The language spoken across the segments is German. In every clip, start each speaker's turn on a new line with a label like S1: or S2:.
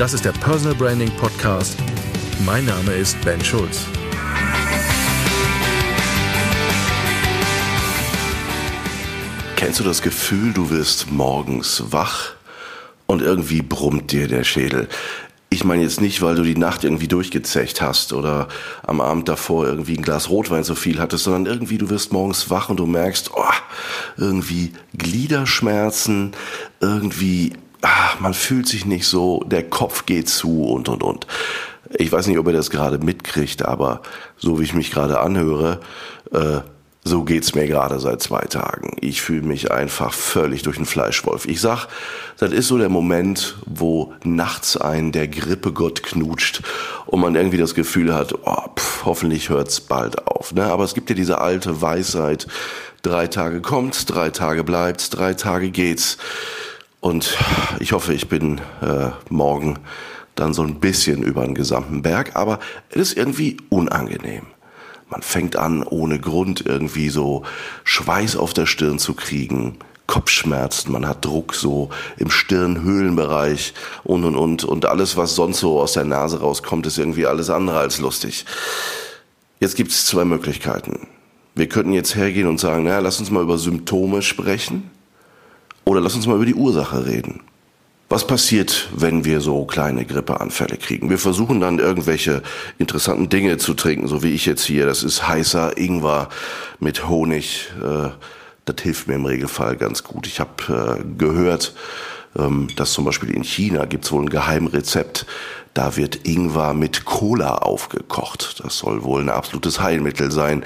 S1: Das ist der Personal Branding Podcast. Mein Name ist Ben Schulz.
S2: Kennst du das Gefühl, du wirst morgens wach und irgendwie brummt dir der Schädel? Ich meine jetzt nicht, weil du die Nacht irgendwie durchgezecht hast oder am Abend davor irgendwie ein Glas Rotwein zu viel hattest, sondern irgendwie du wirst morgens wach und du merkst, oh, irgendwie Gliederschmerzen, irgendwie, ah, man fühlt sich nicht so, der Kopf geht zu und und und. Ich weiß nicht, ob ihr das gerade mitkriegt, aber so wie ich mich gerade anhöre, äh, so geht's mir gerade seit zwei Tagen. Ich fühle mich einfach völlig durch den Fleischwolf. Ich sag, das ist so der Moment, wo nachts ein der Grippegott knutscht und man irgendwie das Gefühl hat, oh, pff, hoffentlich hört's bald auf. Ne? Aber es gibt ja diese alte Weisheit, drei Tage kommt's, drei Tage bleibt's, drei Tage geht's. Und ich hoffe, ich bin äh, morgen dann so ein bisschen über den gesamten Berg, aber es ist irgendwie unangenehm. Man fängt an, ohne Grund irgendwie so Schweiß auf der Stirn zu kriegen, Kopfschmerzen, man hat Druck so im Stirnhöhlenbereich und und und und alles, was sonst so aus der Nase rauskommt, ist irgendwie alles andere als lustig. Jetzt gibt es zwei Möglichkeiten. Wir könnten jetzt hergehen und sagen, naja, lass uns mal über Symptome sprechen oder lass uns mal über die Ursache reden. Was passiert, wenn wir so kleine Grippeanfälle kriegen? Wir versuchen dann irgendwelche interessanten Dinge zu trinken, so wie ich jetzt hier. Das ist heißer Ingwer mit Honig. Äh, das hilft mir im Regelfall ganz gut. Ich habe äh, gehört, ähm, dass zum Beispiel in China gibt es wohl ein Geheimrezept. Da wird Ingwer mit Cola aufgekocht. Das soll wohl ein absolutes Heilmittel sein.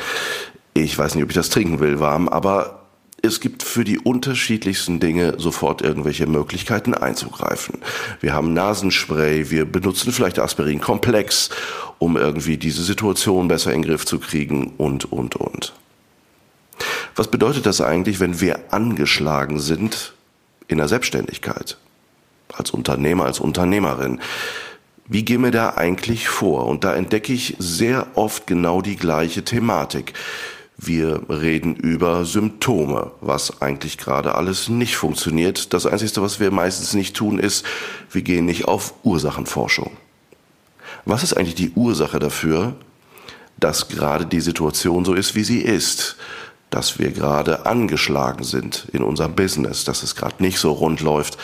S2: Ich weiß nicht, ob ich das trinken will, warm, aber es gibt für die unterschiedlichsten Dinge sofort irgendwelche Möglichkeiten einzugreifen. Wir haben Nasenspray, wir benutzen vielleicht Aspirin komplex, um irgendwie diese Situation besser in den Griff zu kriegen und, und, und. Was bedeutet das eigentlich, wenn wir angeschlagen sind in der Selbstständigkeit? Als Unternehmer, als Unternehmerin. Wie gehen wir da eigentlich vor? Und da entdecke ich sehr oft genau die gleiche Thematik. Wir reden über Symptome, was eigentlich gerade alles nicht funktioniert. Das Einzige, was wir meistens nicht tun, ist, wir gehen nicht auf Ursachenforschung. Was ist eigentlich die Ursache dafür, dass gerade die Situation so ist, wie sie ist? Dass wir gerade angeschlagen sind in unserem Business, dass es gerade nicht so rund läuft.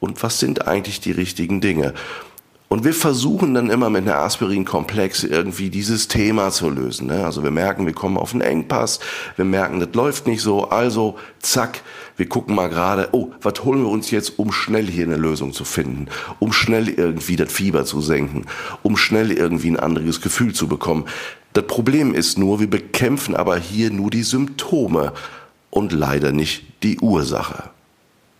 S2: Und was sind eigentlich die richtigen Dinge? Und wir versuchen dann immer mit einer Aspirin-Komplex irgendwie dieses Thema zu lösen. Ne? Also wir merken, wir kommen auf einen Engpass, wir merken, das läuft nicht so, also zack, wir gucken mal gerade, oh, was holen wir uns jetzt, um schnell hier eine Lösung zu finden, um schnell irgendwie das Fieber zu senken, um schnell irgendwie ein anderes Gefühl zu bekommen. Das Problem ist nur, wir bekämpfen aber hier nur die Symptome und leider nicht die Ursache.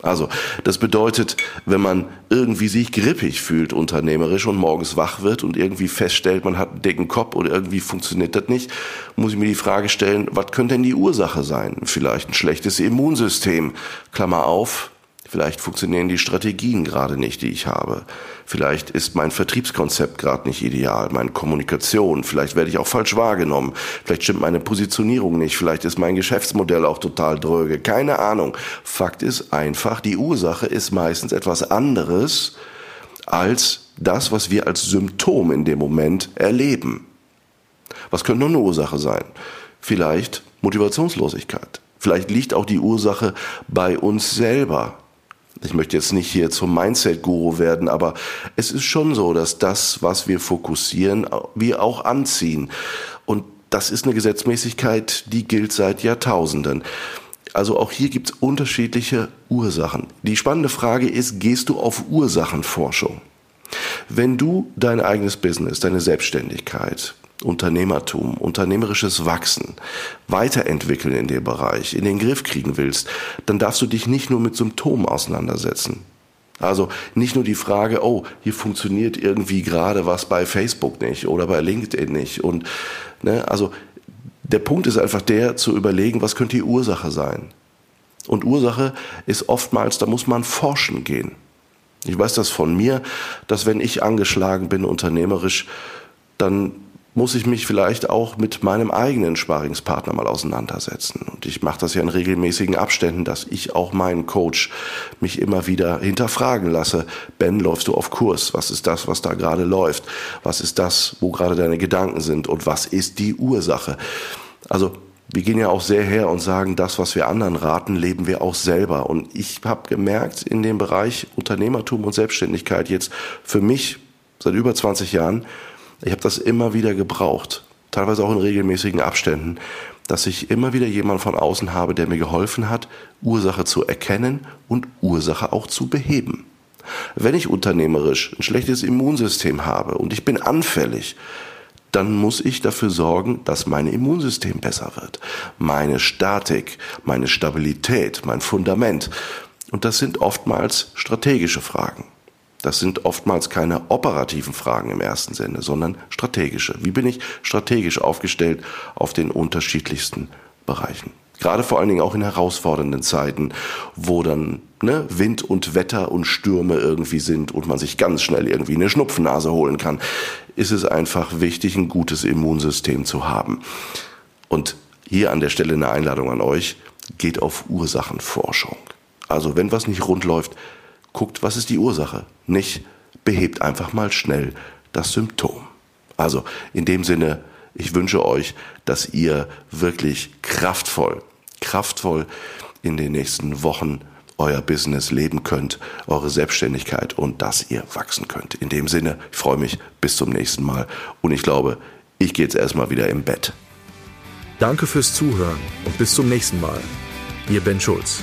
S2: Also, das bedeutet, wenn man irgendwie sich grippig fühlt unternehmerisch und morgens wach wird und irgendwie feststellt, man hat einen dicken Kopf oder irgendwie funktioniert das nicht, muss ich mir die Frage stellen, was könnte denn die Ursache sein? Vielleicht ein schlechtes Immunsystem. Klammer auf, Vielleicht funktionieren die Strategien gerade nicht, die ich habe. Vielleicht ist mein Vertriebskonzept gerade nicht ideal, meine Kommunikation. Vielleicht werde ich auch falsch wahrgenommen. Vielleicht stimmt meine Positionierung nicht. Vielleicht ist mein Geschäftsmodell auch total dröge. Keine Ahnung. Fakt ist einfach, die Ursache ist meistens etwas anderes als das, was wir als Symptom in dem Moment erleben. Was könnte nur eine Ursache sein? Vielleicht Motivationslosigkeit. Vielleicht liegt auch die Ursache bei uns selber ich möchte jetzt nicht hier zum Mindset-Guru werden, aber es ist schon so, dass das, was wir fokussieren, wir auch anziehen. Und das ist eine Gesetzmäßigkeit, die gilt seit Jahrtausenden. Also auch hier gibt es unterschiedliche Ursachen. Die spannende Frage ist, gehst du auf Ursachenforschung? Wenn du dein eigenes Business, deine Selbstständigkeit, Unternehmertum, unternehmerisches Wachsen, weiterentwickeln in dem Bereich, in den Griff kriegen willst, dann darfst du dich nicht nur mit Symptomen auseinandersetzen. Also nicht nur die Frage, oh, hier funktioniert irgendwie gerade was bei Facebook nicht oder bei LinkedIn nicht. Und ne, also der Punkt ist einfach der, zu überlegen, was könnte die Ursache sein. Und Ursache ist oftmals, da muss man forschen gehen. Ich weiß das von mir, dass wenn ich angeschlagen bin unternehmerisch, dann muss ich mich vielleicht auch mit meinem eigenen Sparingspartner mal auseinandersetzen. Und ich mache das ja in regelmäßigen Abständen, dass ich auch meinen Coach mich immer wieder hinterfragen lasse. Ben, läufst du auf Kurs? Was ist das, was da gerade läuft? Was ist das, wo gerade deine Gedanken sind? Und was ist die Ursache? Also wir gehen ja auch sehr her und sagen, das, was wir anderen raten, leben wir auch selber. Und ich habe gemerkt, in dem Bereich Unternehmertum und Selbstständigkeit jetzt für mich seit über 20 Jahren, ich habe das immer wieder gebraucht, teilweise auch in regelmäßigen Abständen, dass ich immer wieder jemanden von außen habe, der mir geholfen hat, Ursache zu erkennen und Ursache auch zu beheben. Wenn ich unternehmerisch ein schlechtes Immunsystem habe und ich bin anfällig, dann muss ich dafür sorgen, dass mein Immunsystem besser wird. Meine Statik, meine Stabilität, mein Fundament. Und das sind oftmals strategische Fragen. Das sind oftmals keine operativen Fragen im ersten Sinne, sondern strategische. Wie bin ich strategisch aufgestellt auf den unterschiedlichsten Bereichen? Gerade vor allen Dingen auch in herausfordernden Zeiten, wo dann ne, Wind und Wetter und Stürme irgendwie sind und man sich ganz schnell irgendwie eine Schnupfennase holen kann, ist es einfach wichtig, ein gutes Immunsystem zu haben. Und hier an der Stelle eine Einladung an euch, geht auf Ursachenforschung. Also wenn was nicht rund läuft, guckt, was ist die Ursache. Nicht behebt einfach mal schnell das Symptom. Also in dem Sinne, ich wünsche euch, dass ihr wirklich kraftvoll, kraftvoll in den nächsten Wochen euer Business leben könnt, eure Selbstständigkeit und dass ihr wachsen könnt. In dem Sinne, ich freue mich bis zum nächsten Mal und ich glaube, ich gehe jetzt erstmal wieder im Bett.
S1: Danke fürs Zuhören und bis zum nächsten Mal. Ihr Ben Schulz.